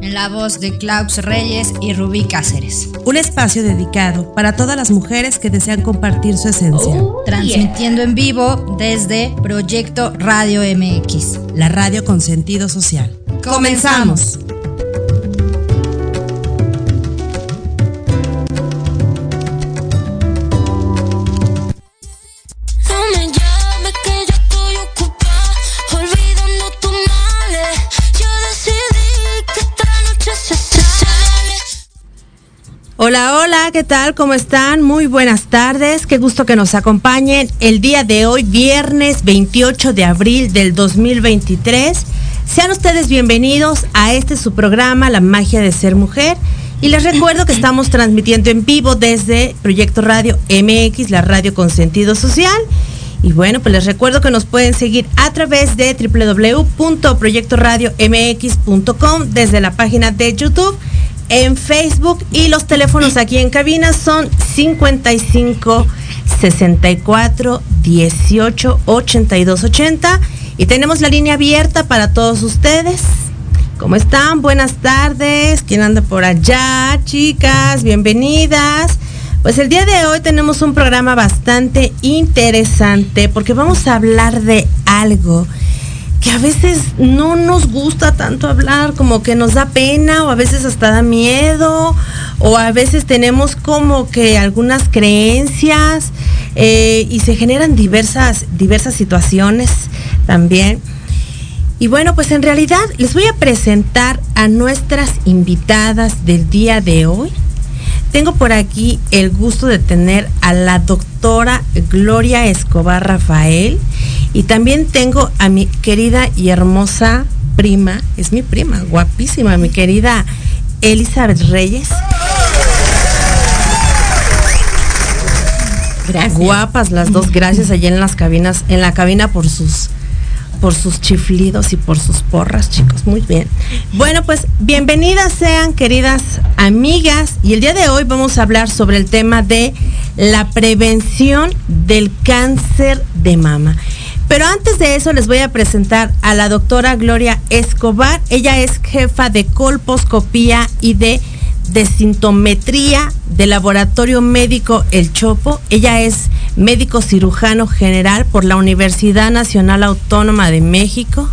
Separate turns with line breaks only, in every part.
en la voz de Klaus Reyes y Rubí Cáceres.
Un espacio dedicado para todas las mujeres que desean compartir su esencia.
Oh, Transmitiendo en vivo desde Proyecto Radio MX.
La radio con sentido social.
Comenzamos.
¿Qué tal? ¿Cómo están? Muy buenas tardes, qué gusto que nos acompañen el día de hoy, viernes 28 de abril del 2023. Sean ustedes bienvenidos a este su programa, La magia de ser mujer. Y les recuerdo que estamos transmitiendo en vivo desde Proyecto Radio MX, la radio con sentido social. Y bueno, pues les recuerdo que nos pueden seguir a través de www.proyectoradiomx.com desde la página de YouTube en Facebook y los teléfonos aquí en cabina son 55 64 18 82 80 y tenemos la línea abierta para todos ustedes. ¿Cómo están? Buenas tardes. ¿Quién anda por allá? Chicas, bienvenidas. Pues el día de hoy tenemos un programa bastante interesante porque vamos a hablar de algo que a veces no nos gusta tanto hablar, como que nos da pena o a veces hasta da miedo o a veces tenemos como que algunas creencias eh, y se generan diversas, diversas situaciones también. Y bueno, pues en realidad les voy a presentar a nuestras invitadas del día de hoy. Tengo por aquí el gusto de tener a la doctora Gloria Escobar Rafael y también tengo a mi querida y hermosa prima, es mi prima, guapísima, mi querida Elizabeth Reyes. Gracias. Guapas las dos, gracias allá en las cabinas, en la cabina por sus por sus chiflidos y por sus porras, chicos. Muy bien. Bueno, pues bienvenidas sean, queridas amigas. Y el día de hoy vamos a hablar sobre el tema de la prevención del cáncer de mama. Pero antes de eso les voy a presentar a la doctora Gloria Escobar. Ella es jefa de colposcopía y de desintometría del laboratorio médico El Chopo. Ella es médico cirujano general por la Universidad Nacional Autónoma de México.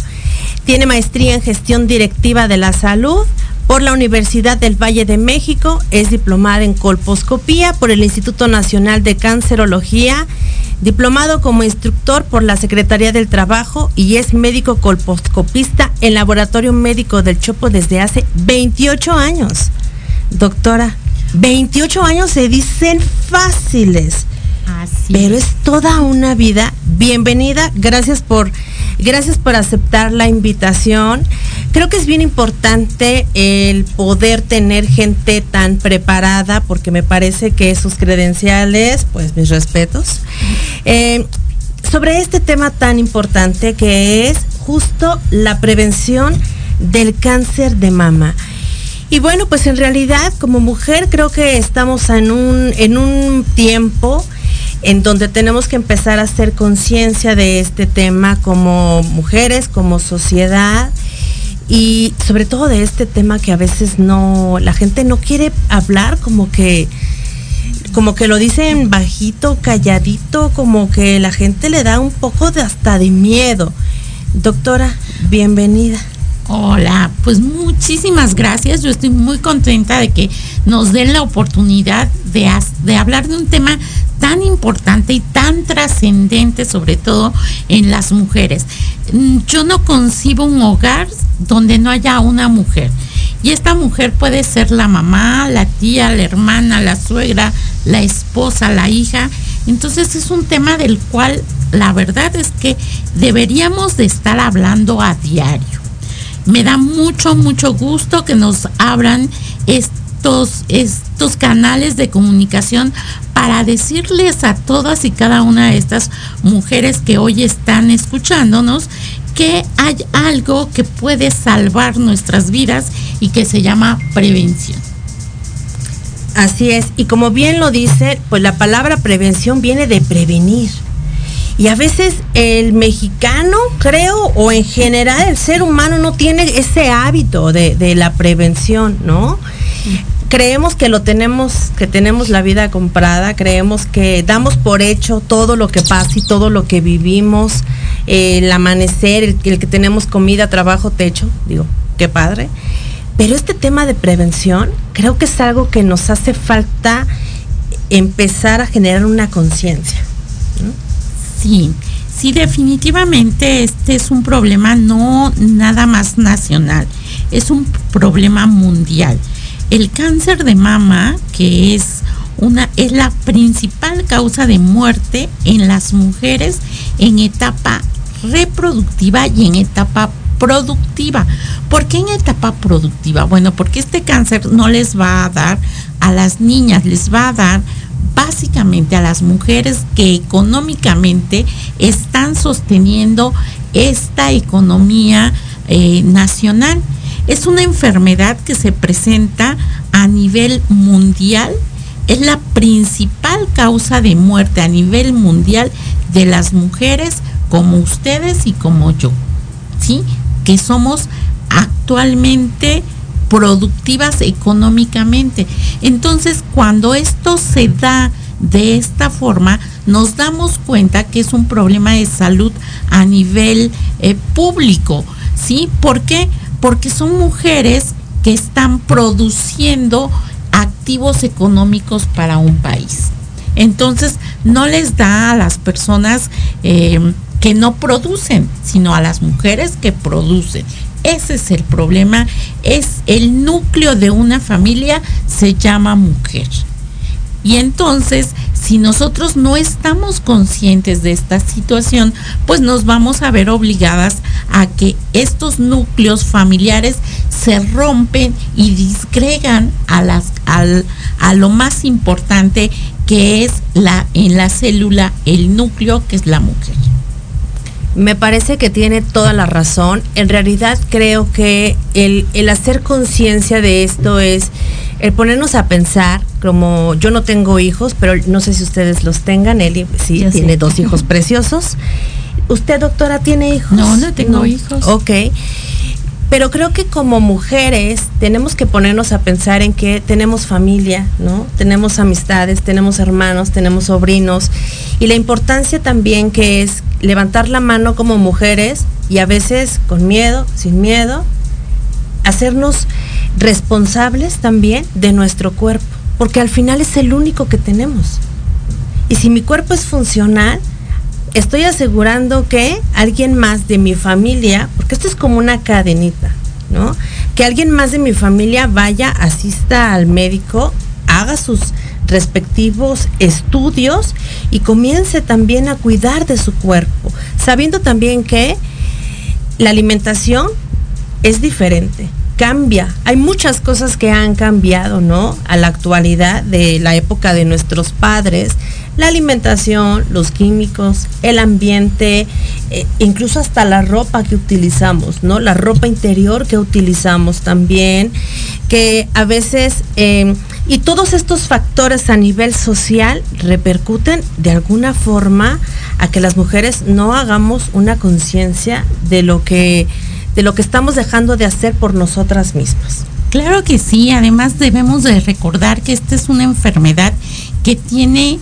Tiene maestría en gestión directiva de la salud por la Universidad del Valle de México. Es diplomada en colposcopía por el Instituto Nacional de Cancerología. Diplomado como instructor por la Secretaría del Trabajo y es médico colposcopista en Laboratorio Médico del Chopo desde hace 28 años. Doctora, 28 años se dicen fáciles. Así pero es toda una vida. Bienvenida, gracias por gracias por aceptar la invitación. Creo que es bien importante el poder tener gente tan preparada porque me parece que sus credenciales, pues mis respetos. Eh, sobre este tema tan importante que es justo la prevención del cáncer de mama. Y bueno, pues en realidad como mujer creo que estamos en un, en un tiempo en donde tenemos que empezar a hacer conciencia de este tema como mujeres, como sociedad y sobre todo de este tema que a veces no, la gente no quiere hablar como que como que lo dicen bajito, calladito, como que la gente le da un poco de hasta de miedo. Doctora, bienvenida.
Hola, pues muchísimas gracias. Yo estoy muy contenta de que nos den la oportunidad de, hablar de un tema tan importante y tan trascendente, sobre todo en las mujeres. Mm, yo no concibo un hogar donde no haya una mujer. Y esta mujer puede ser la mamá, la tía, la hermana, la suegra, la esposa, la hija. Entonces es un tema del cual la verdad es que deberíamos de estar hablando a diario. Me da mucho, mucho gusto que nos abran estos, canales de comunicación para decirles a todas y cada una de estas mujeres que hoy están escuchándonos que hay algo que puede salvar nuestras vidas y que se llama prevención.
Así es, y como bien lo dice, pues la palabra prevención viene de prevenir. Y a veces el mexicano, creo, o en general el ser humano no tiene ese hábito de la prevención, ¿no? Creemos que lo tenemos, que tenemos la vida comprada, creemos que damos por hecho todo lo que pasa y todo lo que vivimos, eh, el amanecer, el, el, que tenemos comida, trabajo, techo, digo, qué padre. Pero este tema de prevención creo que es algo que nos hace falta empezar a generar una conciencia.
Sí, sí, definitivamente este es un problema no nada más nacional, es un problema mundial el cáncer de mama, que es una es la principal causa de muerte en las mujeres en etapa reproductiva y en etapa productiva. ¿Por qué en etapa productiva? Bueno, porque este cáncer no les va a dar a las niñas, les va a dar básicamente a las mujeres que económicamente están sosteniendo esta economía eh, nacional. Es una enfermedad que se presenta a nivel mundial, es la principal causa de muerte a nivel mundial de las mujeres como ustedes y como yo, ¿sí? Que somos actualmente productivas económicamente. Entonces, cuando esto se da de esta forma, nos damos cuenta que es un problema de salud a nivel eh, público, ¿sí? Porque son mujeres que están produciendo activos económicos para un país. Entonces, no les da a las personas eh, que no producen, sino a las mujeres que producen. Ese es el problema, es el núcleo de una familia, se llama mujer. Y entonces, si nosotros no estamos conscientes de esta situación, pues nos vamos a ver obligadas a que estos núcleos familiares se rompen y disgregan a, lo más importante que es la, en la célula el núcleo que es la mujer.
Me parece que tiene toda la razón. En realidad creo que el, el hacer conciencia de esto es el ponernos a pensar, como yo no tengo hijos, pero no sé si ustedes los tengan, Eli sí, yo tiene sí. dos hijos preciosos. ¿Usted, doctora, tiene hijos?
No, no tengo no. hijos.
Ok. Pero creo que como mujeres tenemos que ponernos a pensar en que tenemos familia, ¿no? Tenemos amistades, tenemos hermanos, tenemos sobrinos. Y la importancia también que es levantar la mano como mujeres y a veces con miedo, sin miedo, hacernos responsables también de nuestro cuerpo, porque al final es el único que tenemos. Y si mi cuerpo es funcional, estoy asegurando que alguien más de mi familia, porque esto es como una cadenita, ¿no? Que alguien más de mi familia vaya, asista al médico, haga sus respectivos estudios y comience también a cuidar de su cuerpo, sabiendo también que la alimentación es diferente cambia. Hay muchas cosas que han cambiado, ¿no? A la actualidad de la época de nuestros padres. La alimentación, los químicos, el ambiente, eh, incluso hasta la ropa que utilizamos, ¿no? La ropa interior que utilizamos también, que a veces, eh, y todos estos factores a nivel social repercuten de alguna forma a que las mujeres no hagamos una conciencia de lo que de lo que estamos dejando de hacer por nosotras mismas.
Claro que sí, además debemos de recordar que esta es una enfermedad que tiene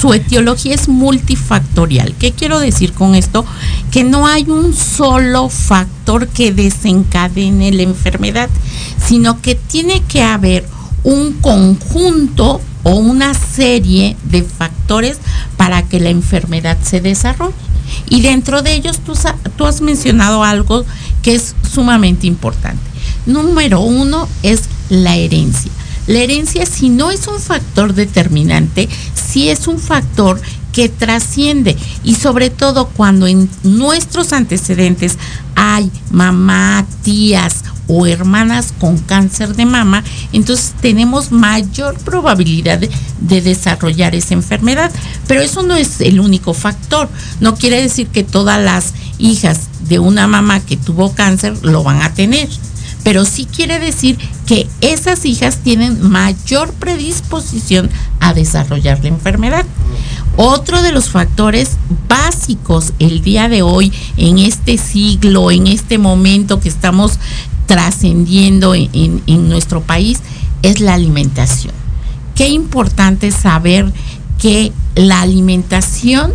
su etiología es multifactorial. ¿Qué quiero decir con esto? Que no hay un solo factor que desencadene la enfermedad, sino que tiene que haber un conjunto o una serie de factores para que la enfermedad se desarrolle. Y dentro de ellos tú, has mencionado algo que es sumamente importante. Número uno es la herencia. La herencia, si no es un factor determinante, sí es un factor que trasciende y sobre todo cuando en nuestros antecedentes hay mamá, tías o hermanas con cáncer de mama, entonces tenemos mayor probabilidad de, de, desarrollar esa enfermedad. Pero eso no es el único factor. No quiere decir que todas las hijas de una mamá que tuvo cáncer lo van a tener. Pero sí quiere decir que esas hijas tienen mayor predisposición a desarrollar la enfermedad. Otro de los factores básicos el día de hoy, en este siglo, en este momento que estamos trascendiendo en, nuestro país, es la alimentación. Qué importante saber que la alimentación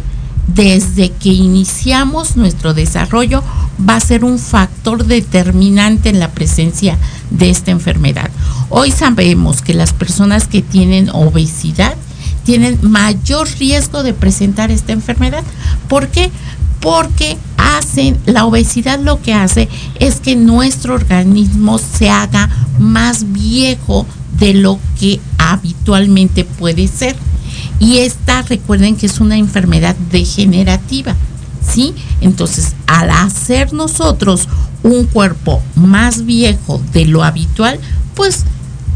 desde que iniciamos nuestro desarrollo va a ser un factor determinante en la presencia de esta enfermedad. Hoy sabemos que las personas que tienen obesidad tienen mayor riesgo de presentar esta enfermedad. ¿Por qué? Porque hacen, la obesidad lo que hace es que nuestro organismo se haga más viejo de lo que habitualmente puede ser. Y esta, recuerden que es una enfermedad degenerativa, ¿sí? Entonces, al hacer nosotros un cuerpo más viejo de lo habitual, pues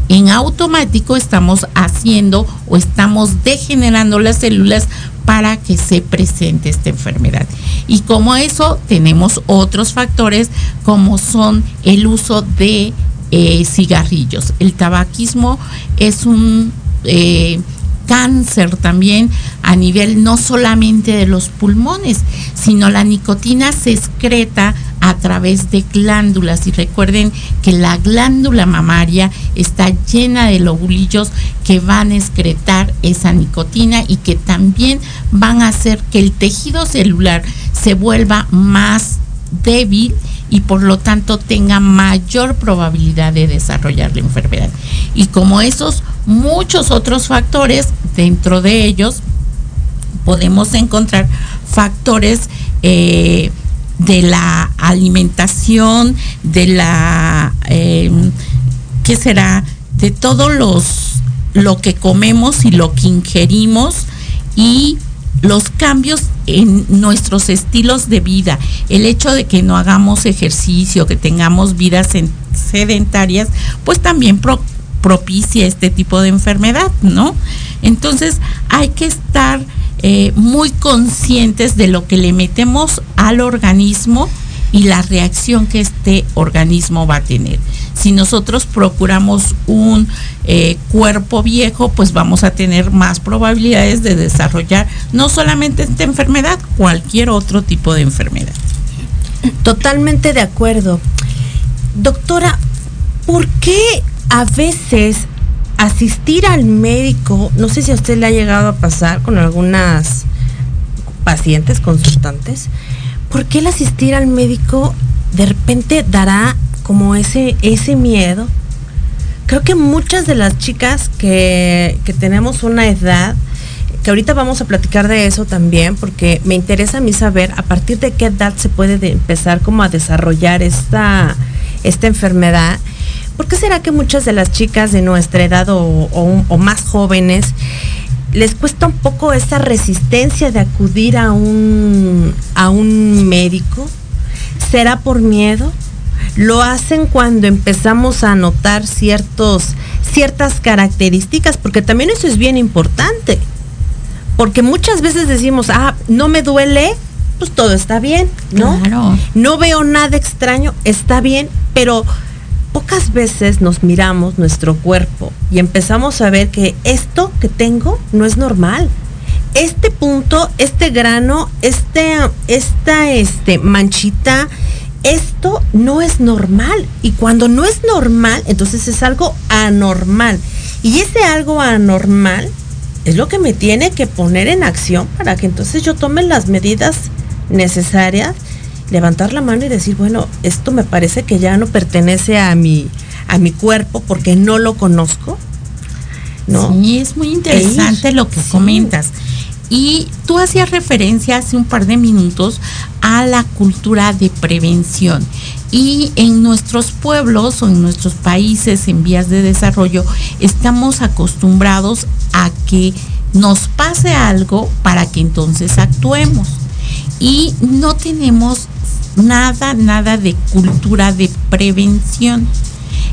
en automático estamos haciendo o estamos degenerando las células para que se presente esta enfermedad. Y como eso, tenemos otros factores como son el uso de eh, cigarrillos. El tabaquismo es un... Eh, cáncer también a nivel no solamente de los pulmones, sino la nicotina se excreta a través de glándulas y recuerden que la glándula mamaria está llena de lobulillos que van a excretar esa nicotina y que también van a hacer que el tejido celular se vuelva más débil y por lo tanto tenga mayor probabilidad de desarrollar la enfermedad. Y como esos muchos otros factores, dentro de ellos podemos encontrar factores eh, de la alimentación, de la, eh, ¿qué será? De todos los, lo que comemos y lo que ingerimos y los cambios en nuestros estilos de vida, el hecho de que no hagamos ejercicio, que tengamos vidas sedentarias, pues también pro propicia este tipo de enfermedad, ¿no? Entonces hay que estar eh, muy conscientes de lo que le metemos al organismo y la reacción que este organismo va a tener. Si nosotros procuramos un eh, cuerpo viejo, pues vamos a tener más probabilidades de desarrollar no solamente esta enfermedad, cualquier otro tipo de enfermedad.
Totalmente de acuerdo. Doctora, ¿por qué a veces asistir al médico, no sé si a usted le ha llegado a pasar con algunas pacientes, consultantes, ¿por qué el asistir al médico de repente dará como ese, ese miedo? Creo que muchas de las chicas que, que tenemos una edad, que ahorita vamos a platicar de eso también, porque me interesa a mí saber a partir de qué edad se puede de empezar como a desarrollar esta, esta enfermedad. ¿Por qué será que muchas de las chicas de nuestra edad o, o, o más jóvenes les cuesta un poco esa resistencia de acudir a un, a un médico? ¿Será por miedo? Lo hacen cuando empezamos a notar ciertos, ciertas características, porque también eso es bien importante. Porque muchas veces decimos, ah, no me duele, pues todo está bien, ¿no?
Claro.
No veo nada extraño, está bien, pero pocas veces nos miramos nuestro cuerpo y empezamos a ver que esto que tengo no es normal. Este punto, este grano, este, esta este, manchita, esto no es normal. Y cuando no es normal, entonces es algo anormal. Y ese algo anormal es lo que me tiene que poner en acción para que entonces yo tome las medidas necesarias levantar la mano y decir, bueno, esto me parece que ya no pertenece a mi, a mi cuerpo porque no lo conozco. ¿no?
Sí, es muy interesante lo que sí. comentas. Y tú hacías referencia hace un par de minutos a la cultura de prevención. Y en nuestros pueblos o en nuestros países en vías de desarrollo estamos acostumbrados a que nos pase algo para que entonces actuemos. Y no tenemos nada, nada de cultura de prevención.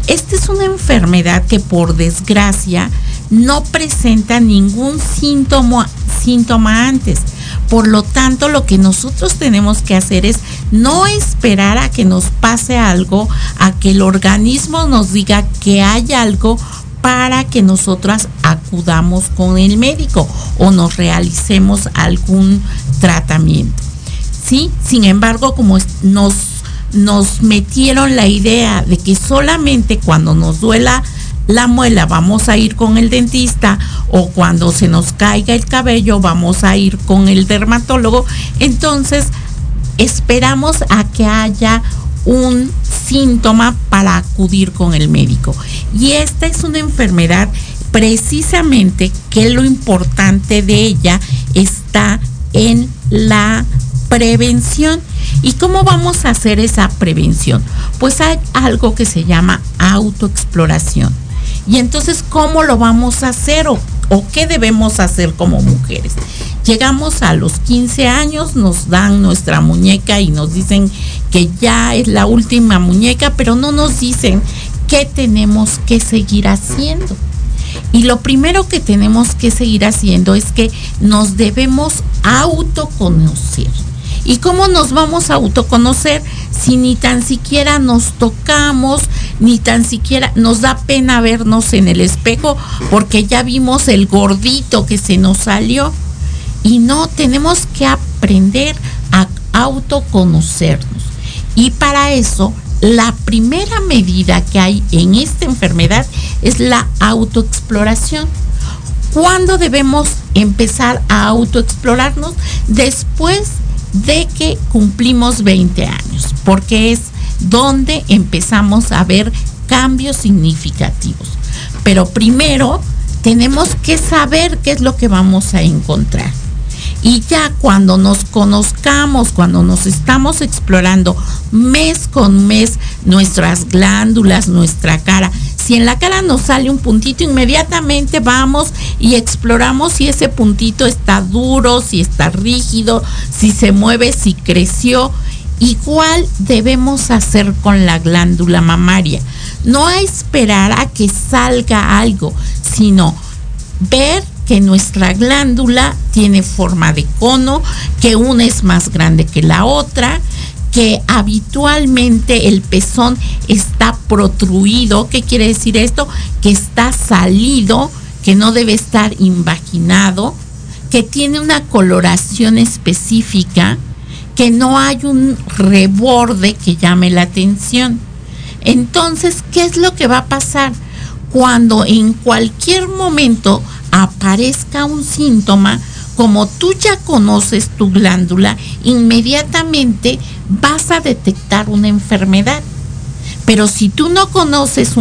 Esta es una enfermedad que por desgracia no presenta ningún síntoma, antes. Por lo tanto, lo que nosotros tenemos que hacer es no esperar a que nos pase algo, a que el organismo nos diga que hay algo para que nosotras acudamos con el médico o nos realicemos algún tratamiento. ¿Sí? Sin embargo, como nos, nos metieron la idea de que solamente cuando nos duela la muela vamos a ir con el dentista o cuando se nos caiga el cabello vamos a ir con el dermatólogo, entonces esperamos a que haya un síntoma para acudir con el médico. Y esta es una enfermedad precisamente que lo importante de ella está en la prevención. ¿Y cómo vamos a hacer esa prevención? Pues hay algo que se llama autoexploración. Y entonces, ¿cómo lo vamos a hacer o, qué debemos hacer como mujeres? Llegamos a los 15 años, nos dan nuestra muñeca y nos dicen que ya es la última muñeca, pero no nos dicen qué tenemos que seguir haciendo. Y lo primero que tenemos que seguir haciendo es que nos debemos autoconocer. ¿Y cómo nos vamos a autoconocer si ni tan siquiera nos tocamos, ni tan siquiera nos da pena vernos en el espejo porque ya vimos el gordito que se nos salió? Y no, tenemos que aprender a autoconocernos. Y para eso, la primera medida que hay en esta enfermedad es la autoexploración. ¿Cuándo debemos empezar a autoexplorarnos? Después de que cumplimos 20 años, porque es donde empezamos a ver cambios significativos. Pero primero tenemos que saber qué es lo que vamos a encontrar. Y ya cuando nos conozcamos, cuando nos estamos explorando mes con mes nuestras glándulas, nuestra cara, si en la cara nos sale un puntito, inmediatamente vamos y exploramos si ese puntito está duro, si está rígido, si se mueve, si creció. Igual debemos hacer con la glándula mamaria. No esperar a que salga algo, sino ver que nuestra glándula tiene forma de cono, que una es más grande que la otra, que habitualmente el pezón está protruido. ¿Qué quiere decir esto? Que está salido, que no debe estar invaginado, que tiene una coloración específica, que no hay un reborde que llame la atención. Entonces, ¿qué es lo que va a pasar? Cuando en cualquier momento aparezca un síntoma, como tú ya conoces tu glándula, inmediatamente vas a detectar una enfermedad. Pero si tú no conoces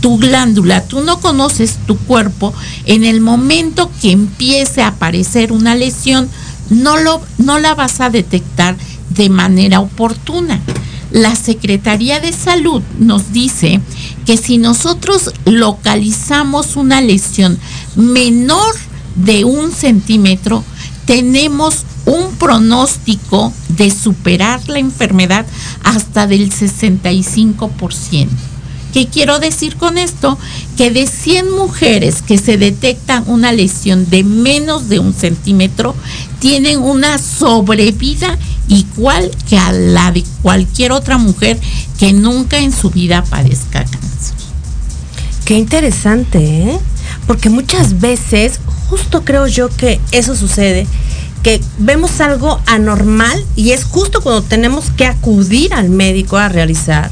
tu glándula, tú no conoces tu cuerpo, en el momento que empiece a aparecer una lesión, no, lo, no la vas a detectar de manera oportuna. La Secretaría de Salud nos dice que si nosotros localizamos una lesión menor de un centímetro, tenemos un pronóstico de superar la enfermedad hasta del 65%. ¿Qué quiero decir con esto? Que de 100 mujeres que se detectan una lesión de menos de un centímetro, tienen una sobrevida igual que a la de cualquier otra mujer que nunca en su vida padezca cáncer.
Qué interesante, ¿eh? Porque muchas veces, justo creo yo que eso sucede, que vemos algo anormal y es justo cuando tenemos que acudir al médico a realizar.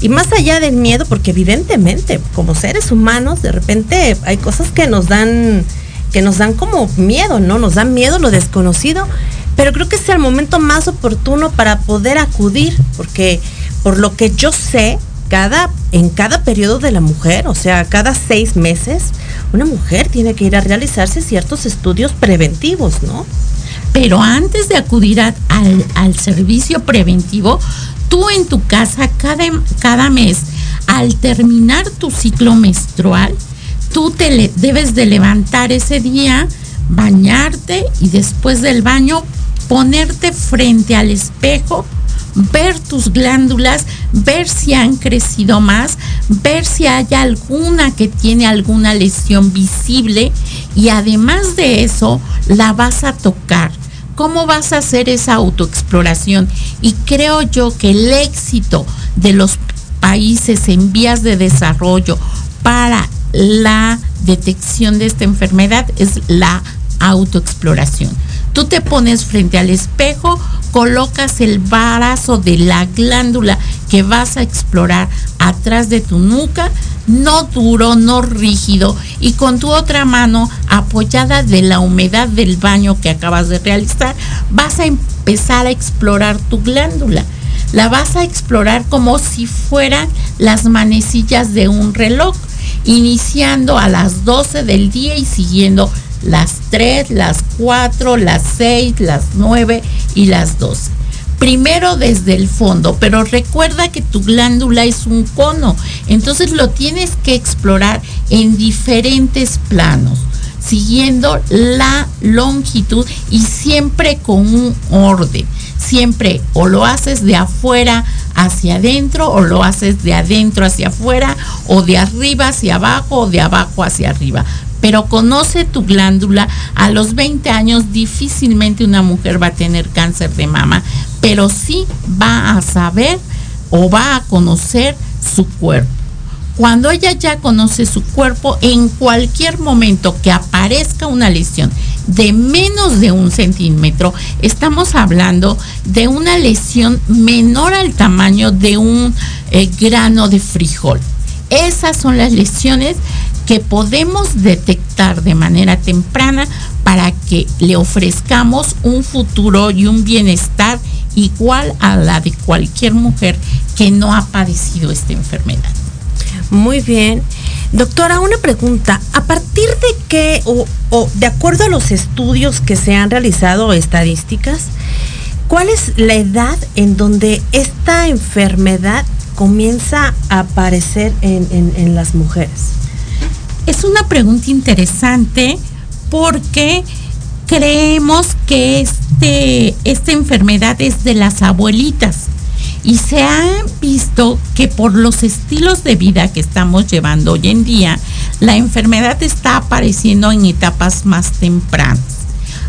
Y más allá del miedo, porque evidentemente como seres humanos de repente hay cosas que nos dan que nos dan como miedo, ¿no? Nos dan miedo lo desconocido, pero creo que es el momento más oportuno para poder acudir, porque por lo que yo sé, cada, en cada periodo de la mujer, o sea, cada seis meses, una mujer tiene que ir a realizarse ciertos estudios preventivos, ¿no?
Pero antes de acudir al, al, servicio preventivo, tú en tu casa cada, cada mes, al terminar tu ciclo menstrual, tú te debes de levantar ese día, bañarte y después del baño ponerte frente al espejo ver tus glándulas, ver si han crecido más, ver si hay alguna que tiene alguna lesión visible y además de eso la vas a tocar. ¿Cómo vas a hacer esa autoexploración? Y creo yo que el éxito de los países en vías de desarrollo para la detección de esta enfermedad es la autoexploración. Tú te pones frente al espejo, colocas el brazo de la glándula que vas a explorar atrás de tu nuca, no duro, no rígido, y con tu otra mano apoyada de la humedad del baño que acabas de realizar, vas a empezar a explorar tu glándula. La vas a explorar como si fueran las manecillas de un reloj, iniciando a las 12 del día y siguiendo las 3, las 4, las 6, las 9 y las 12. Primero desde el fondo, pero recuerda que tu glándula es un cono, entonces lo tienes que explorar en diferentes planos, siguiendo la longitud y siempre con un orden. Siempre o lo haces de afuera hacia adentro o lo haces de adentro hacia afuera o de arriba hacia abajo o de abajo hacia arriba pero conoce tu glándula. A los 20 años difícilmente una mujer va a tener cáncer de mama, pero sí va a saber o va a conocer su cuerpo. Cuando ella ya conoce su cuerpo, en cualquier momento que aparezca una lesión de menos de un centímetro, estamos hablando de una lesión menor al tamaño de un eh, grano de frijol. Esas son las lesiones que podemos detectar de manera temprana para que le ofrezcamos un futuro y un bienestar igual a la de cualquier mujer que no ha padecido esta enfermedad.
Muy bien. Doctora, una pregunta. ¿A partir de qué, o, de acuerdo a los estudios que se han realizado, estadísticas, cuál es la edad en donde esta enfermedad comienza a aparecer en las mujeres?
es una pregunta interesante porque creemos que este, esta enfermedad es de las abuelitas y se ha visto que por los estilos de vida que estamos llevando hoy en día, la enfermedad está apareciendo en etapas más tempranas.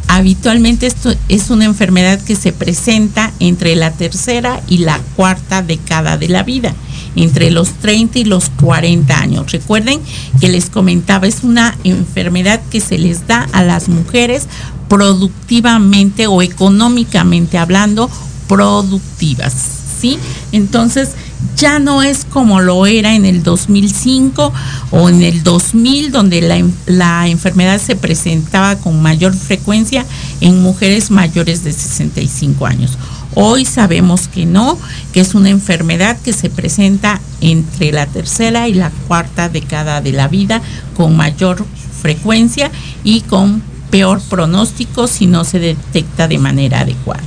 Habitualmente esto es una enfermedad que se presenta entre la tercera y la cuarta década de la vida entre los 30 y los 40 años. Recuerden que les comentaba, es una enfermedad que se les da a las mujeres productivamente o económicamente hablando, productivas. ¿Sí? Entonces, ya no es como lo era en el 2005 o en el 2000, donde la, la, enfermedad se presentaba con mayor frecuencia en mujeres mayores de 65 años. Hoy sabemos que no, que es una enfermedad que se presenta entre la tercera y la cuarta década de la vida con mayor frecuencia y con peor pronóstico si no se detecta de manera adecuada.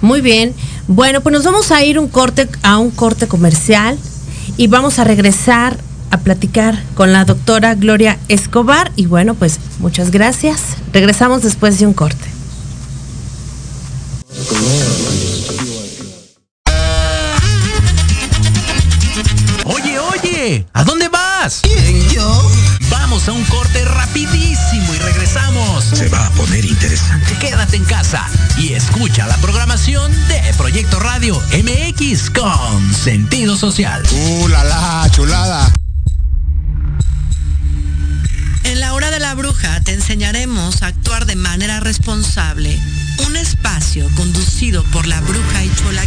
Muy bien. Bueno, pues nos vamos a ir un corte a un corte comercial y vamos a regresar a platicar con la doctora Gloria Escobar y bueno, pues muchas gracias. Regresamos después de un corte.
¿A dónde vas?
¿Quién, yo?
Vamos a un corte rapidísimo y regresamos.
Se va a poner interesante.
Quédate en casa y escucha la programación de Proyecto Radio MX con sentido social.
¡Uh, la, la chulada!
En la hora de la bruja te enseñaremos a actuar de manera responsable. Un espacio conducido por la bruja y chola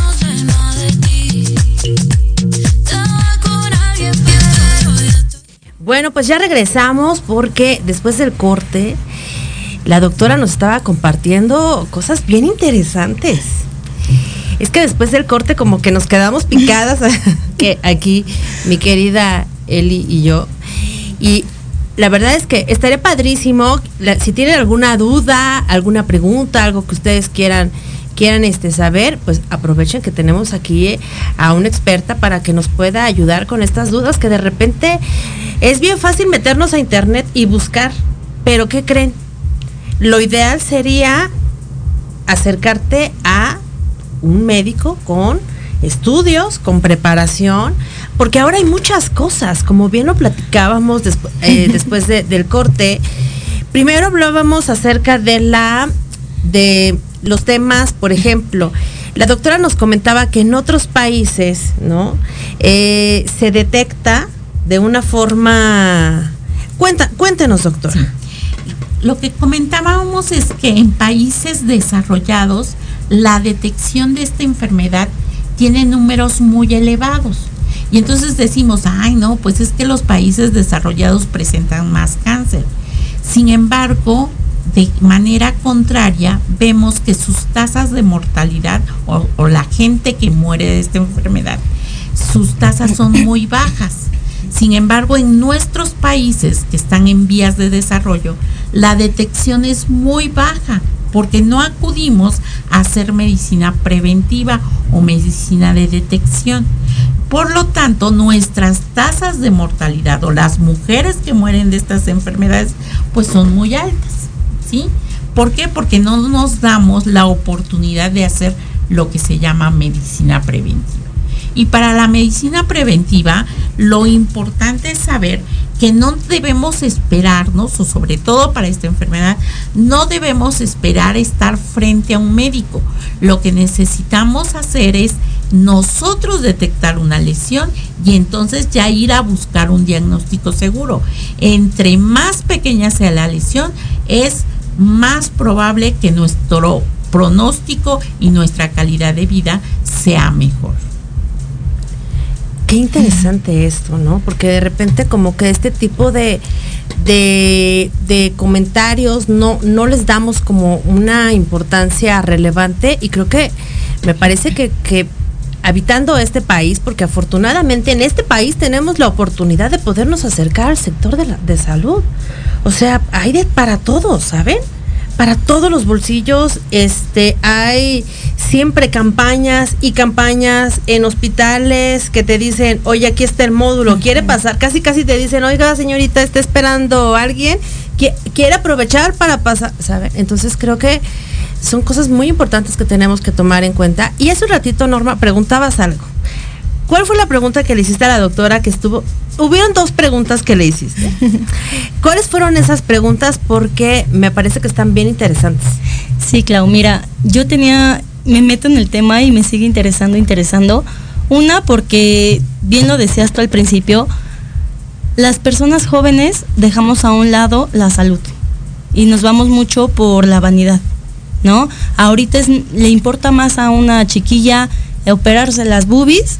Bueno, pues ya regresamos porque después del corte, la doctora nos estaba compartiendo cosas bien interesantes. Es que después del corte como que nos quedamos picadas que aquí mi querida Eli y yo. Y la verdad es que estaría padrísimo la- si tienen alguna duda, alguna pregunta, algo que ustedes quieran quieran este saber, pues aprovechen que tenemos aquí a una experta para que nos pueda ayudar con estas dudas que de repente es bien fácil meternos a internet y buscar, pero ¿qué creen? Lo ideal sería acercarte a un médico con estudios, con preparación, porque ahora hay muchas cosas, como bien lo platicábamos eh, después de- del corte. Primero hablábamos acerca de la de los temas, por ejemplo, la doctora nos comentaba que en otros países, ¿no? Eh, se detecta de una forma. Cuenta, cuéntenos, doctora.
Lo que comentábamos es que en países desarrollados la detección de esta enfermedad tiene números muy elevados. Y entonces decimos, ay no, pues es que los países desarrollados presentan más cáncer. Sin embargo, de manera contraria, vemos que sus tasas de mortalidad o, o la gente que muere de esta enfermedad, sus tasas son muy bajas. Sin embargo, en nuestros países que están en vías de desarrollo, la detección es muy baja porque no acudimos a hacer medicina preventiva o medicina de detección. Por lo tanto, nuestras tasas de mortalidad o las mujeres que mueren de estas enfermedades, pues son muy altas. ¿Sí? ¿Por qué? Porque no nos damos la oportunidad de hacer lo que se llama medicina preventiva. Y para la medicina preventiva, lo importante es saber que no debemos esperarnos, o sobre todo para esta enfermedad, no debemos esperar estar frente a un médico. Lo que necesitamos hacer es nosotros detectar una lesión y entonces ya ir a buscar un diagnóstico seguro. Entre más pequeña sea la lesión, es más probable que nuestro pronóstico y nuestra calidad de vida sea mejor.
Qué interesante esto, ¿no? Porque de repente como que este tipo de, de, comentarios no, no les damos como una importancia relevante y creo que me parece que, que habitando este país, porque afortunadamente en este país tenemos la oportunidad de podernos acercar al sector de, la, de salud. O sea, hay de, para todos, ¿saben? Para todos los bolsillos. Este, hay siempre campañas y campañas en hospitales que te dicen, oye, aquí está el módulo, quiere pasar, casi casi te dicen, oiga, señorita, está esperando alguien, que quiere aprovechar para pasar, ¿saben? Entonces creo que son cosas muy importantes que tenemos que tomar en cuenta. Y hace un ratito, Norma, preguntabas algo. ¿Cuál fue la pregunta que le hiciste a la doctora que estuvo? Hubieron dos preguntas que le hiciste. ¿Cuáles fueron esas preguntas? Porque me parece que están bien interesantes.
Sí, Clau, mira, yo tenía, me meto en el tema y me sigue interesando, interesando. Una, porque bien lo decías tú al principio, las personas jóvenes dejamos a un lado la salud y nos vamos mucho por la vanidad. ¿no? Ahorita es, le importa más a una chiquilla operarse las boobies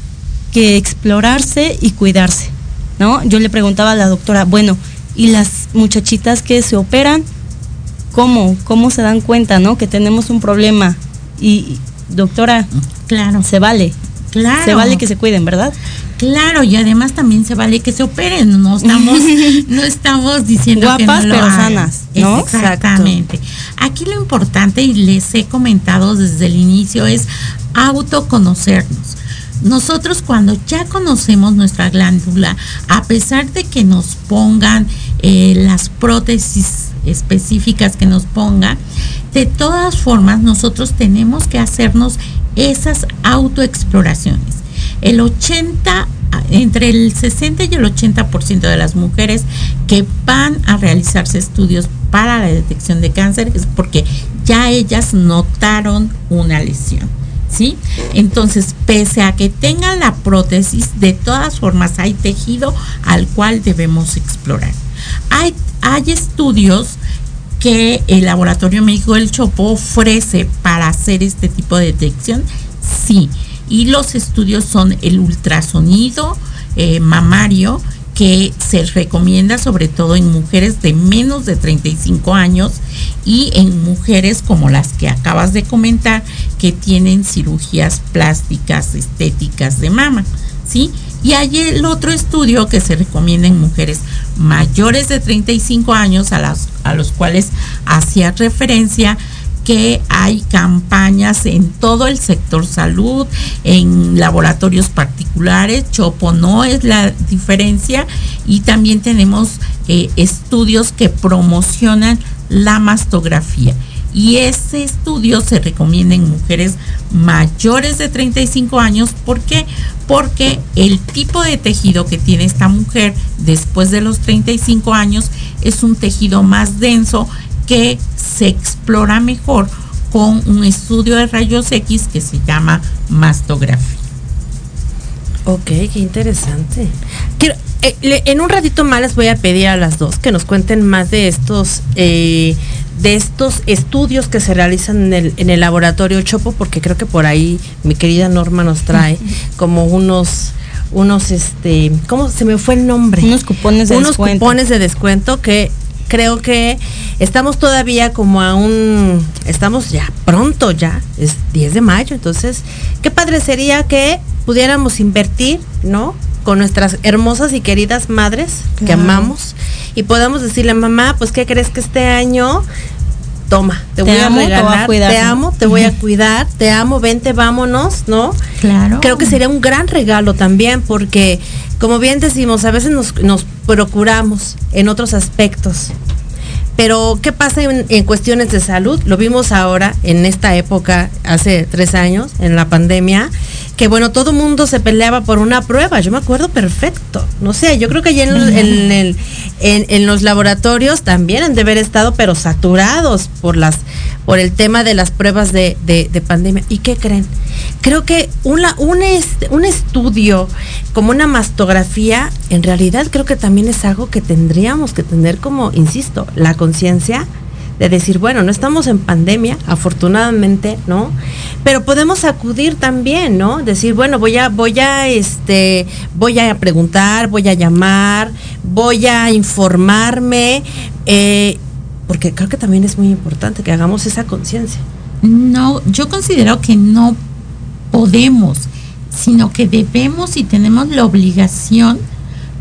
que explorarse y cuidarse, ¿no? Yo le preguntaba a la doctora, bueno, ¿y las muchachitas que se operan? ¿Cómo? ¿Cómo se dan cuenta, no? Que tenemos un problema. Y, doctora,
claro.
Se vale.
Claro.
Se vale que se cuiden, ¿verdad?
Claro, y además también se vale que se operen, no estamos, no estamos diciendo
Guapas,
que no
pero sanas, ¿no?
Exactamente. Aquí lo importante, y les he comentado desde el inicio, es autoconocernos. Nosotros cuando ya conocemos nuestra glándula, a pesar de que nos pongan eh, las prótesis específicas que nos pongan, de todas formas nosotros tenemos que hacernos esas autoexploraciones. El 80, entre el 60 y el 80% de las mujeres que van a realizarse estudios para la detección de cáncer es porque ya ellas notaron una lesión. ¿Sí? Entonces, pese a que tengan la prótesis, de todas formas hay tejido al cual debemos explorar. Hay, hay estudios que el Laboratorio México del Chopo ofrece para hacer este tipo de detección, sí. Y los estudios son el ultrasonido eh, mamario, que se recomienda sobre todo en mujeres de menos de 35 años y en mujeres como las que acabas de comentar que tienen cirugías plásticas estéticas de mama, ¿sí? Y hay el otro estudio que se recomienda en mujeres mayores de 35 años a, las, a los cuales hacía referencia que hay campañas en todo el sector salud, en laboratorios particulares, Chopo no es la diferencia y también tenemos eh, estudios que promocionan la mastografía y ese estudio se recomienda en mujeres mayores de 35 años. ¿Por qué? Porque el tipo de tejido que tiene esta mujer después de los 35 años es un tejido más denso que se explora mejor con un estudio de rayos X que se llama mastografía.
Ok, qué interesante. Quiero, eh, en un ratito más les voy a pedir a las dos que nos cuenten más de estos eh, de estos estudios que se realizan en el, en el laboratorio Chopo, porque creo que por ahí mi querida Norma nos trae como unos unos este, ¿cómo se me fue el nombre?
Unos cupones de
unos
descuento.
cupones de descuento que creo que estamos todavía como a un, estamos ya pronto ya, es 10 de mayo, entonces, qué padre sería que pudiéramos invertir, ¿no? Con nuestras hermosas y queridas madres que
Claro.
amamos y podamos decirle, mamá, pues, ¿qué crees que este año? Toma, te,
Te
voy
amo,
a
te voy a
regalar,
cuidar,
te amo, te voy a cuidar, te amo, vente, vámonos, ¿no?
Claro.
Creo que sería un gran regalo también porque, como bien decimos, a veces nos, nos procuramos en otros aspectos. Pero, ¿qué pasa en, en cuestiones de salud? Lo vimos ahora, en esta época, hace tres años, en la pandemia, que bueno, todo mundo se peleaba por una prueba. Yo me acuerdo perfecto. No sé, yo creo que allá en, los- en en- en los laboratorios también han de haber estado, pero saturados por las por el tema de las pruebas de, de- de pandemia. ¿Y qué creen? Creo que una, un, est- un estudio como una mastografía, en realidad creo que también es algo que tendríamos que tener como, insisto, la conciencia de decir, bueno, no estamos en pandemia, afortunadamente, ¿no? Pero podemos acudir también, ¿no? Decir, bueno, voy a, voy a, este, voy a preguntar, voy a llamar, voy a informarme, eh, porque creo que también es muy importante que hagamos esa conciencia.
No, yo considero que no podemos, sino que debemos y tenemos la obligación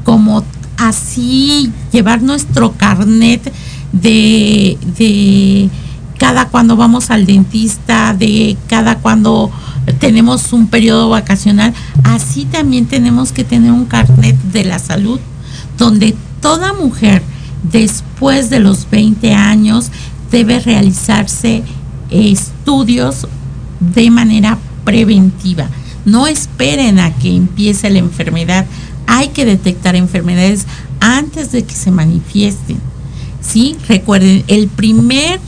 como así llevar nuestro carnet de, de cada cuando vamos al dentista, de cada cuando tenemos un periodo vacacional, así también tenemos que tener un carnet de la salud donde toda mujer después de los 20 años debe realizarse estudios de manera preventiva. No esperen a que empiece la enfermedad. Hay que detectar enfermedades antes de que se manifiesten. ¿Sí? Recuerden, el primer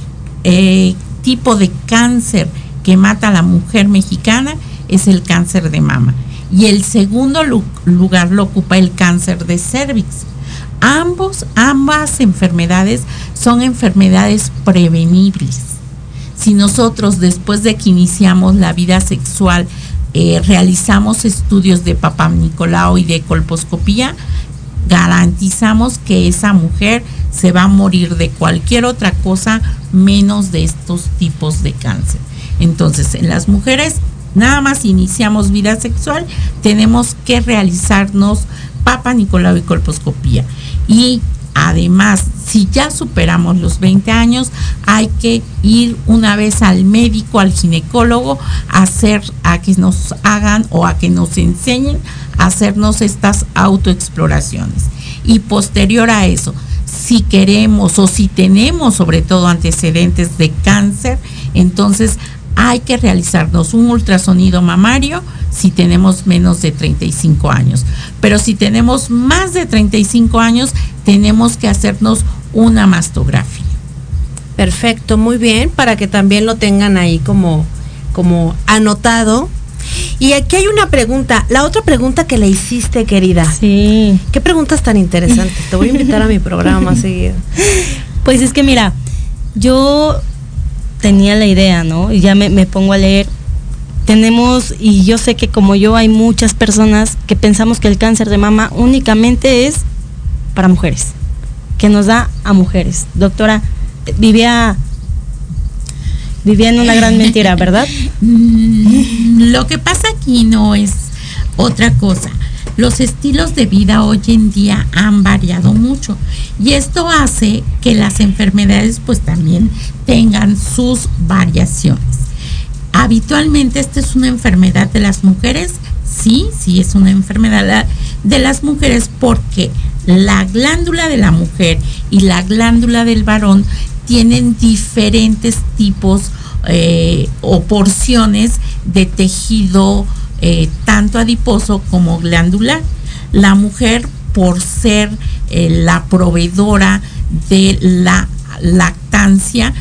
eh, tipo de cáncer que mata a la mujer mexicana es el cáncer de mama. Y el segundo lu- lugar lo ocupa el cáncer de cervix. Ambos, ambas enfermedades son enfermedades prevenibles. si nosotros después de que iniciamos la vida sexual eh, realizamos estudios de papá Nicolau y de colposcopía, garantizamos que esa mujer se va a morir de cualquier otra cosa menos de estos tipos de cáncer. Entonces, en las mujeres, nada más iniciamos vida sexual, tenemos que realizarnos papa Nicolau y colposcopía. Y además, si ya superamos los 20 años, hay que ir una vez al médico, al ginecólogo, a hacer, a que nos hagan o a que nos enseñen a hacernos estas autoexploraciones. Y posterior a eso, si queremos o si tenemos sobre todo antecedentes de cáncer, entonces hay que realizarnos un ultrasonido mamario si tenemos menos de 35 años. Pero si tenemos más de 35 años, tenemos que hacernos una mastografía.
Perfecto, muy bien, para que también lo tengan ahí como, como anotado. Y aquí hay una pregunta, la otra pregunta que le hiciste, querida.
Sí.
¿Qué preguntas tan interesantes? Te voy a invitar a mi programa seguido.
Pues es que mira, yo tenía la idea, ¿no? Y ya me, me pongo a leer. Tenemos, y yo sé que como yo hay muchas personas que pensamos que el cáncer de mama únicamente es para mujeres, que nos da a mujeres. Doctora, vivía vivía en una gran mentira, ¿verdad?
Mm, Lo que pasa aquí no es otra cosa. Los estilos de vida hoy en día han variado mucho y esto hace que las enfermedades pues también tengan sus variaciones. Habitualmente esta es una enfermedad de las mujeres, sí, sí es una enfermedad de las mujeres porque la glándula de la mujer y la glándula del varón tienen diferentes tipos eh, o porciones de tejido eh, tanto adiposo como glandular. La mujer, por ser eh, la proveedora de la lactancia,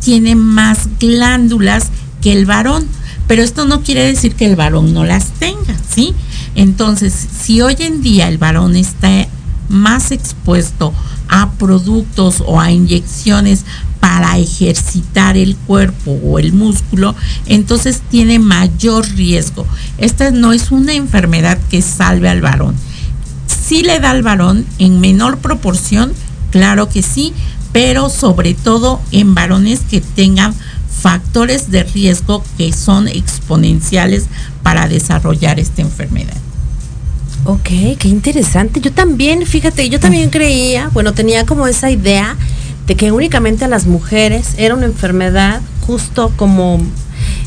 tiene más glándulas que el varón. Pero esto no quiere decir que el varón no las tenga, ¿sí? Entonces, si hoy en día el varón está más expuesto a productos o a inyecciones para ejercitar el cuerpo o el músculo, entonces tiene mayor riesgo. Esta no es una enfermedad que salve al varón. Sí le da al varón en menor proporción, claro que sí, pero sobre todo en varones que tengan factores de riesgo que son exponenciales para desarrollar esta enfermedad.
Ok, qué interesante. Yo también, fíjate, yo también creía, bueno, tenía como esa idea de que únicamente a las mujeres era una enfermedad justo como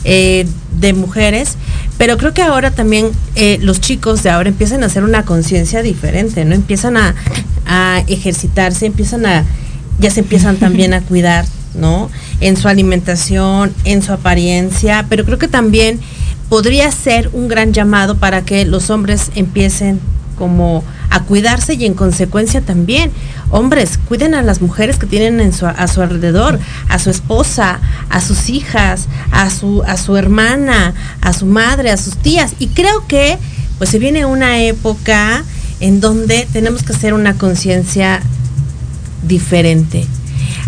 eh, de mujeres, pero creo que ahora también eh, los chicos de ahora empiezan a hacer una conciencia diferente, ¿no? Empiezan a, a ejercitarse, empiezan a, ya se empiezan también a cuidar, ¿no? En su alimentación, en su apariencia, pero creo que también podría ser un gran llamado para que los hombres empiecen como a cuidarse y en consecuencia también, hombres, cuiden a las mujeres que tienen a su alrededor, a su esposa, a sus hijas, a su, a su hermana, a su madre, a sus tías. Y creo que pues se viene una época en donde tenemos que hacer una conciencia diferente.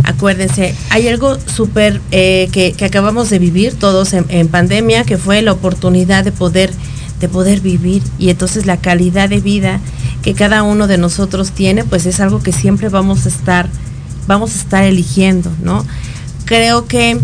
Acuérdense, hay algo súper eh, que, acabamos de vivir todos en, pandemia, que fue la oportunidad de poder, de poder vivir y entonces la calidad de vida que cada uno de nosotros tiene, pues es algo que siempre vamos a estar, vamos a estar eligiendo, ¿no? Creo que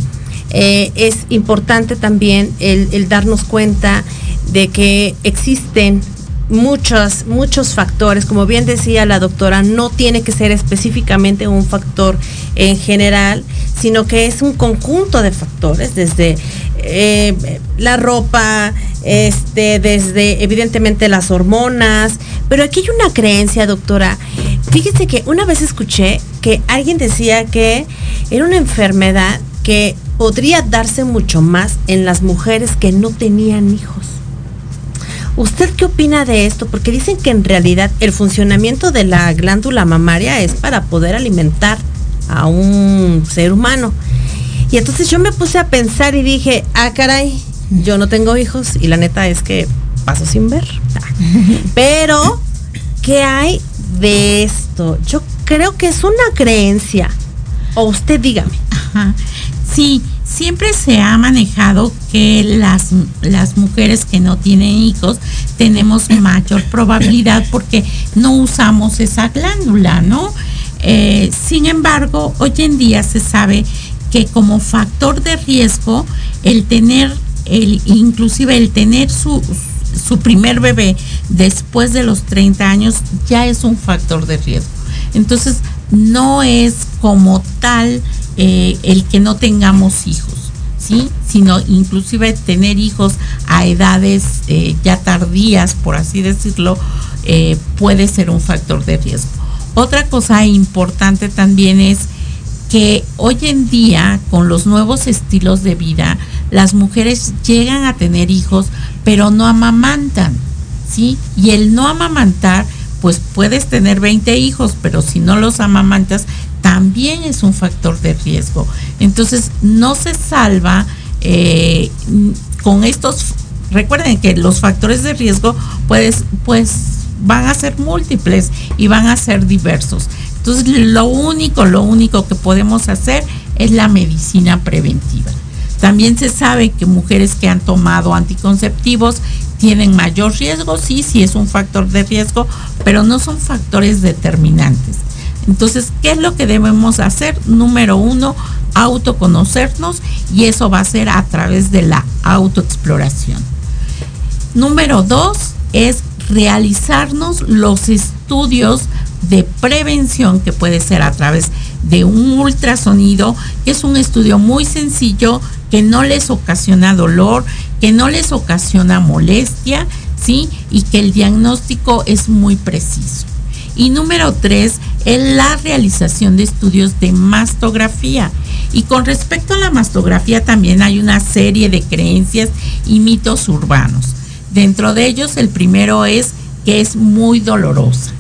eh, es importante también el darnos cuenta de que existen muchos, muchos factores. Como bien decía la doctora, no tiene que ser específicamente un factor en general, sino que es un conjunto de factores, desde eh, la ropa, este, desde evidentemente las hormonas. Pero aquí hay una creencia, doctora. Fíjese que una vez escuché que alguien decía que era una enfermedad que podría darse mucho más en las mujeres que no tenían hijos. ¿Usted qué opina de esto? Porque dicen que en realidad el funcionamiento de la glándula mamaria es para poder alimentar a un ser humano. Y entonces yo me puse a pensar y dije, ah, caray, yo no tengo hijos y la neta es que paso sin ver. Pero, ¿qué hay de esto? Yo creo que es una creencia. O usted dígame.
Ajá. Sí, siempre se ha manejado que las, las mujeres que no tienen hijos tenemos mayor probabilidad porque no usamos esa glándula, ¿no? Eh, sin embargo, hoy en día se sabe que como factor de riesgo, el tener, el, inclusive el tener su, su primer bebé después de los 30 años ya es un factor de riesgo. Entonces, no es como tal eh, el que no tengamos hijos, ¿sí? Sino inclusive tener hijos a edades eh, ya tardías, por así decirlo, eh, puede ser un factor de riesgo. Otra cosa importante también es que hoy en día, con los nuevos estilos de vida, las mujeres llegan a tener hijos, pero no amamantan, ¿sí? Y el no amamantar, pues puedes tener 20 hijos, pero si no los amamantas, también es un factor de riesgo. Entonces, no se salva eh, con estos, recuerden que los factores de riesgo pues, pues van a ser múltiples y van a ser diversos. Entonces, lo único, lo único que podemos hacer es la medicina preventiva. También se sabe que mujeres que han tomado anticonceptivos tienen mayor riesgo, sí, sí es un factor de riesgo, pero no son factores determinantes. Entonces, ¿qué es lo que debemos hacer? Número uno, autoconocernos y eso va a ser a través de la autoexploración. Número dos es realizarnos los estudios de prevención que puede ser a través de un ultrasonido, que es un estudio muy sencillo, que no les ocasiona dolor, que no les ocasiona molestia, ¿sí? Y que el diagnóstico es muy preciso. Y número tres es la realización de estudios de mastografía. Y con respecto a la mastografía también hay una serie de creencias y mitos urbanos. Dentro de ellos el primero es que es muy dolorosa.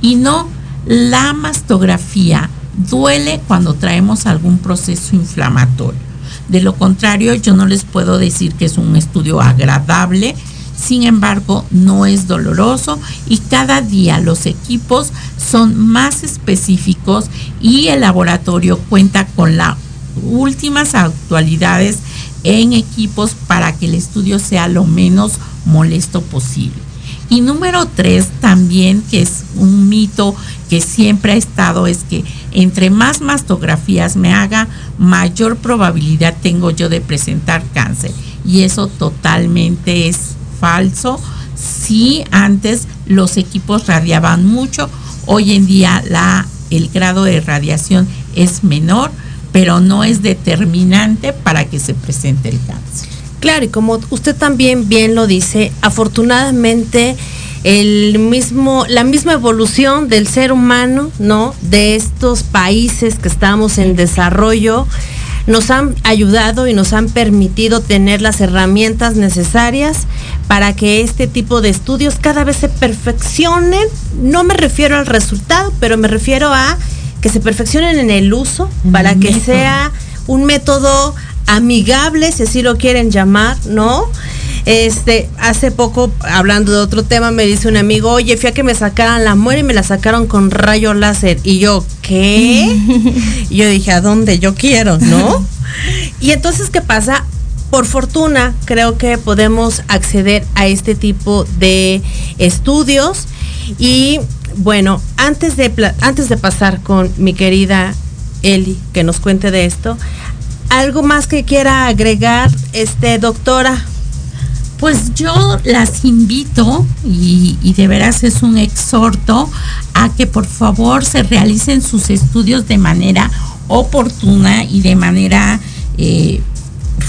Y no, la mastografía duele cuando traemos algún proceso inflamatorio. De lo contrario, yo no les puedo decir que es un estudio agradable, sin embargo, no es doloroso y cada día los equipos son más específicos y el laboratorio cuenta con las últimas actualidades en equipos para que el estudio sea lo menos molesto posible. Y número tres, también, que es un mito que siempre ha estado, es que entre más mastografías me haga, mayor probabilidad tengo yo de presentar cáncer. Y eso totalmente es falso. Sí, antes los equipos radiaban mucho, hoy en día la, el grado de radiación es menor, pero no es determinante para que se presente el cáncer.
Claro, y como usted también bien lo dice, afortunadamente el mismo, la misma evolución del ser humano, ¿no? De estos países que estamos en desarrollo, nos han ayudado y nos han permitido tener las herramientas necesarias para que este tipo de estudios cada vez se perfeccionen. No me refiero al resultado, pero me refiero a que se perfeccionen en el uso para que sea un método amigable, si así lo quieren llamar, ¿no? Este, hace poco, hablando de otro tema, me dice un amigo, oye, fui a que me sacaran la muela y me la sacaron con rayo láser. Y yo, ¿qué? y yo dije, ¿a dónde? Yo quiero, ¿no? y entonces, ¿qué pasa? Por fortuna, creo que podemos acceder a este tipo de estudios. Y bueno, antes de, antes de pasar con mi querida Eli, que nos cuente de esto, ¿algo más que quiera agregar, este, doctora?
Pues yo las invito y, de veras es un exhorto a que por favor se realicen sus estudios de manera oportuna y de manera eh,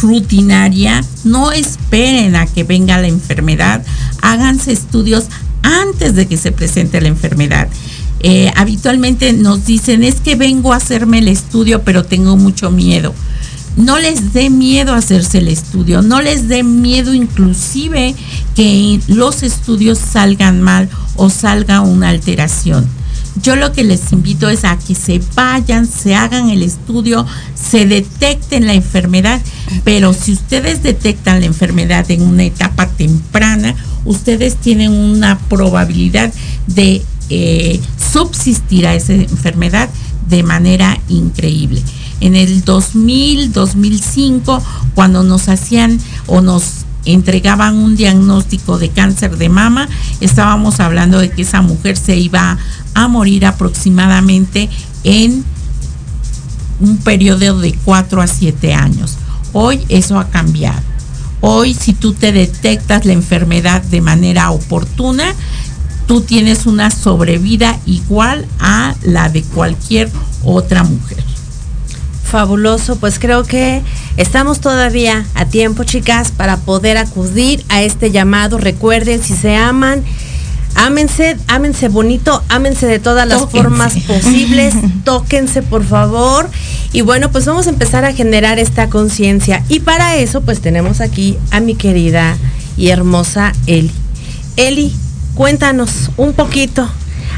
rutinaria. No esperen a que venga la enfermedad, háganse estudios antes de que se presente la enfermedad. Eh, habitualmente nos dicen es que vengo a hacerme el estudio pero tengo mucho miedo no les dé miedo hacerse el estudio, no les dé miedo inclusive que los estudios salgan mal o salga una alteración. Yo lo que les invito es a que se vayan, se hagan el estudio, se detecten la enfermedad, pero si ustedes detectan la enfermedad en una etapa temprana, ustedes tienen una probabilidad de eh, subsistir a esa enfermedad de manera increíble. En el 2000, 2005, cuando nos hacían o nos entregaban un diagnóstico de cáncer de mama, estábamos hablando de que esa mujer se iba a morir aproximadamente en un periodo de 4 a 7 años. Hoy eso ha cambiado. Hoy si tú te detectas la enfermedad de manera oportuna, tú tienes una sobrevida igual a la de cualquier otra mujer.
Fabuloso, pues creo que estamos todavía a tiempo, chicas, para poder acudir a este llamado. Recuerden, si se aman, ámense, ámense bonito, ámense de todas las
Tóquense.
formas posibles, tóquense por favor. Y bueno, pues vamos a empezar a generar esta conciencia. Y para eso, pues tenemos aquí a mi querida y hermosa Eli. Eli, cuéntanos un poquito.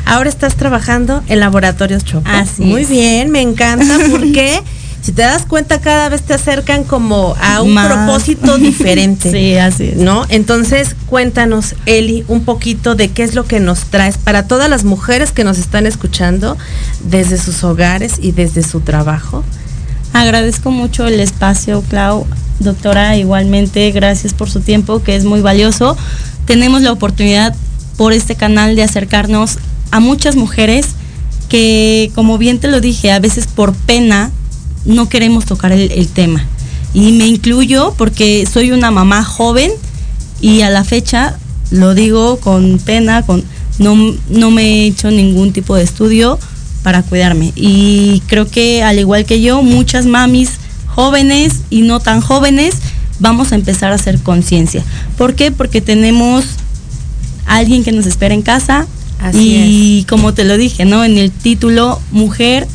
Ahora estás trabajando en Laboratorios Chopo.
Así
Muy
es.
bien, me encanta porque si te das cuenta cada vez te acercan como a un
Más.
propósito diferente.
Sí, así es.
¿No? Entonces, cuéntanos, Eli, un poquito de qué es lo que nos traes para todas las mujeres que nos están escuchando desde sus hogares y desde su trabajo.
Agradezco mucho el espacio, Clau. Doctora, igualmente, gracias por su tiempo, que es muy valioso. Tenemos la oportunidad por este canal de acercarnos a muchas mujeres que, como bien te lo dije, a veces por pena no queremos tocar el, el tema. Y me incluyo porque soy una mamá joven y a la fecha, lo digo con pena, con no, no me he hecho ningún tipo de estudio para cuidarme. Y creo que al igual que yo, muchas mamis jóvenes y no tan jóvenes vamos a empezar a hacer conciencia. ¿Por qué? Porque tenemos a alguien que nos espera en casa
Así
y como te lo dije, ¿no? En el título Mujer,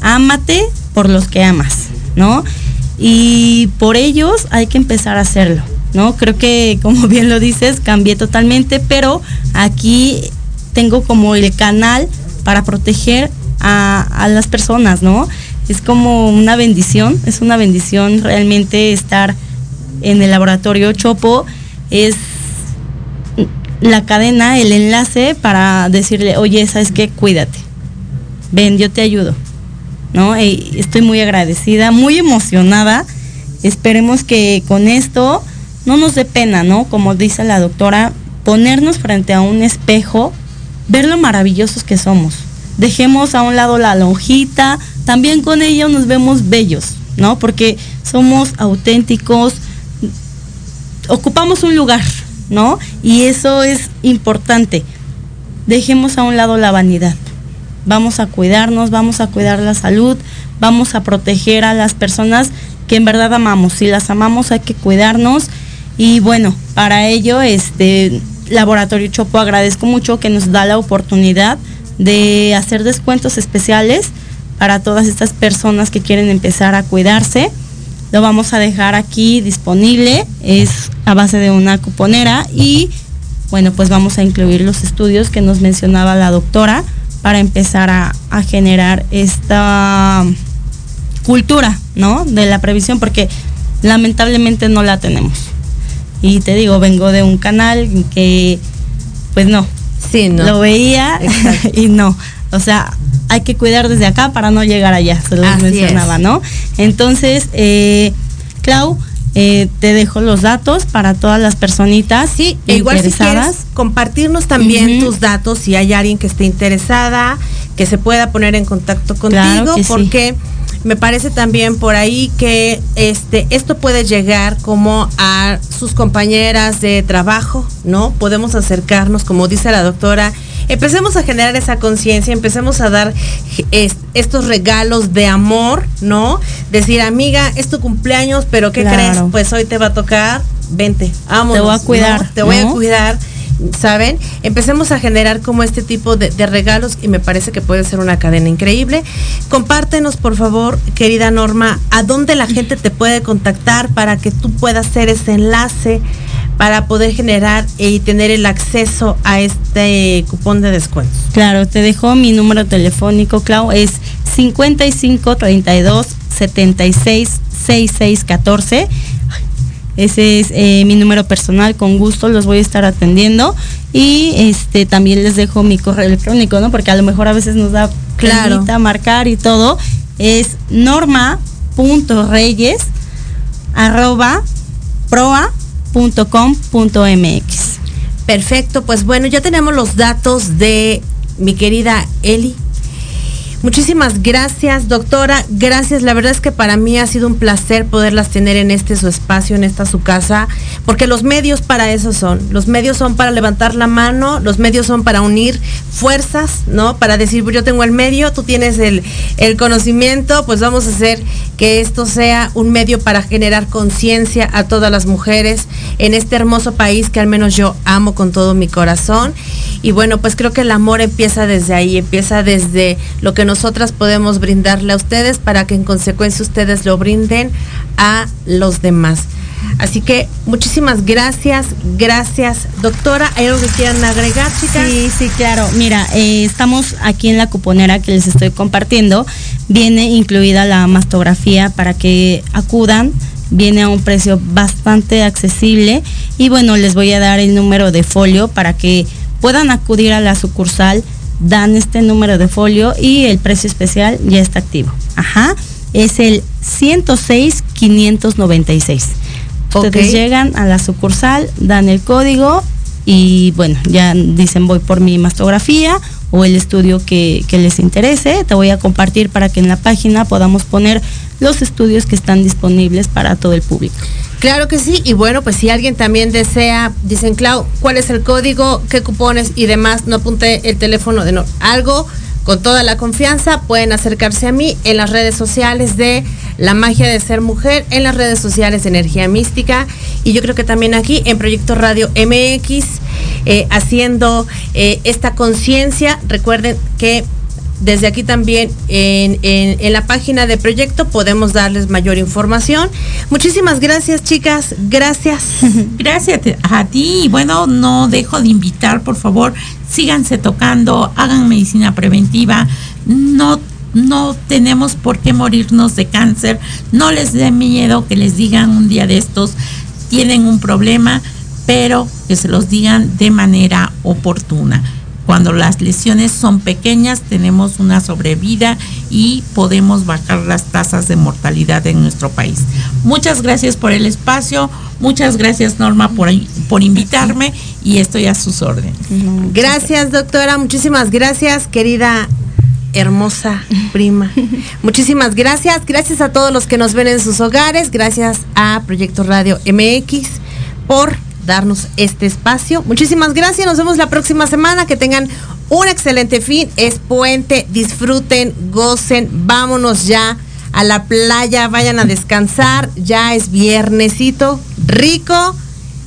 ámate por los que amas, ¿no? Y por ellos hay que empezar a hacerlo, ¿no? Creo que, como bien lo dices, cambié totalmente, pero aquí tengo como el canal para proteger a, a las personas, ¿no? Es como una bendición, es una bendición realmente estar en el laboratorio Chopo, es la cadena, el enlace para decirle, oye, ¿sabes qué? Cuídate. Ven, yo te ayudo. ¿No? Estoy muy agradecida, muy emocionada. Esperemos que con esto no nos dé pena, ¿no? Como dice la doctora, ponernos frente a un espejo, ver lo maravillosos que somos. Dejemos a un lado la lonjita, también con ello nos vemos bellos, ¿no? Porque somos auténticos, ocupamos un lugar, ¿no? Y eso es importante. Dejemos a un lado la vanidad. Vamos a cuidarnos, vamos a cuidar la salud, vamos a proteger a las personas que en verdad amamos. Si las amamos hay que cuidarnos. Y bueno, para ello, este Laboratorio Chopo agradezco mucho que nos da la oportunidad de hacer descuentos especiales para todas estas personas que quieren empezar a cuidarse. Lo vamos a dejar aquí disponible, es a base de una cuponera y bueno, pues vamos a incluir los estudios que nos mencionaba la doctora para empezar a, a generar esta cultura, ¿no? De la previsión, porque lamentablemente no la tenemos. Y te digo, vengo de un canal que, pues no,
Sí, ¿no?
lo veía
Exacto.
y no. O sea, hay que cuidar desde acá para no llegar allá, se
Así
mencionaba,
es.
¿no? Entonces, eh, Clau, eh, te dejo los datos para todas las personitas
Sí, e igual si quieres compartirnos también tus datos si hay alguien que esté interesada, que se pueda poner en contacto contigo,
Claro que sí.
porque me parece también por ahí que este esto puede llegar como a sus compañeras de trabajo, ¿no? Podemos acercarnos, como dice la doctora, empecemos a generar esa conciencia, empecemos a dar es- estos regalos de amor, ¿no? Decir, amiga, es tu cumpleaños, pero ¿qué
Claro.
crees? Pues hoy te va a tocar, vente, vámonos.
Te voy a
¿no?
cuidar,
Te voy a cuidar, ¿saben? Empecemos a generar como este tipo de, de regalos y me parece que puede ser una cadena increíble. Compártenos, por favor, querida Norma, a dónde la gente te puede contactar para que tú puedas hacer ese enlace para poder generar y tener el acceso a este cupón de descuento.
Claro, te dejo mi número telefónico, Clau, es 55 32 76 66 14. Ese es eh, mi número personal, con gusto los voy a estar atendiendo. Y este también les dejo mi correo electrónico, ¿no? Porque a lo mejor a veces nos da
Claro.
penita marcar y todo. Es norma.reyes arroba proa.com.mx.
Perfecto, pues bueno, ya tenemos los datos de mi querida Eli. Muchísimas gracias, doctora. Gracias. La verdad es que para mí ha sido un placer poderlas tener en este su espacio, en esta su casa, porque los medios para eso son. Los medios son para levantar la mano, los medios son para unir fuerzas, ¿no? Para decir, yo tengo el medio, tú tienes el, el conocimiento, pues vamos a hacer que esto sea un medio para generar conciencia a todas las mujeres en este hermoso país que al menos yo amo con todo mi corazón. Y bueno, pues creo que el amor empieza desde ahí, empieza desde lo que nosotras podemos brindarle a ustedes para que en consecuencia ustedes lo brinden a los demás. Así que muchísimas gracias, gracias. Doctora, ¿hay algo que quieran agregar, chicas?
Sí, sí, claro. Mira, eh, estamos aquí en la cuponera que les estoy compartiendo. Viene incluida la mastografía para que acudan. Viene a un precio bastante accesible. Y bueno, les voy a dar el número de folio para que puedan acudir a la sucursal dan este número de folio y el precio especial ya está activo. Ajá. Es el 106 596. Ustedes llegan a la sucursal, dan el código y bueno, ya dicen voy por mi mastografía o el estudio que, les interese. Te voy a compartir para que en la página podamos poner los estudios que están disponibles para todo el público.
Claro que sí, y bueno, pues si alguien también desea, dicen, Clau, ¿cuál es el código, qué cupones y demás? No apunté el teléfono de no, algo con toda la confianza, pueden acercarse a mí en las redes sociales de La Magia de Ser Mujer, en las redes sociales de Energía Mística y yo creo que también aquí en Proyecto Radio MX, eh, haciendo eh, esta conciencia. Recuerden que desde aquí también en, en, la página de proyecto podemos darles mayor información. Muchísimas gracias, chicas. Gracias.
Gracias a ti. Bueno, no dejo de invitar, por favor, síganse tocando, hagan medicina preventiva. No no tenemos por qué morirnos de cáncer. No les dé miedo que les digan un día de estos tienen un problema, pero que se los digan de manera oportuna. Cuando las lesiones son pequeñas tenemos una sobrevida y podemos bajar las tasas de mortalidad en nuestro país. Muchas gracias por el espacio, muchas gracias Norma por, por invitarme y estoy a sus órdenes.
Gracias doctora, muchísimas gracias querida hermosa prima. Muchísimas gracias. Gracias a todos los que nos ven en sus hogares. Gracias a Proyecto Radio MX por darnos este espacio. Muchísimas gracias. Nos vemos la próxima semana. Que tengan un excelente fin. Es puente. Disfruten, gocen. Vámonos ya a la playa. Vayan a descansar. Ya es viernesito rico.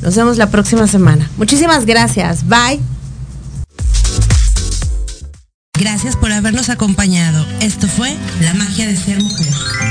Nos vemos la próxima semana. Muchísimas gracias. Bye.
Gracias por habernos acompañado. Esto fue La magia de ser mujer.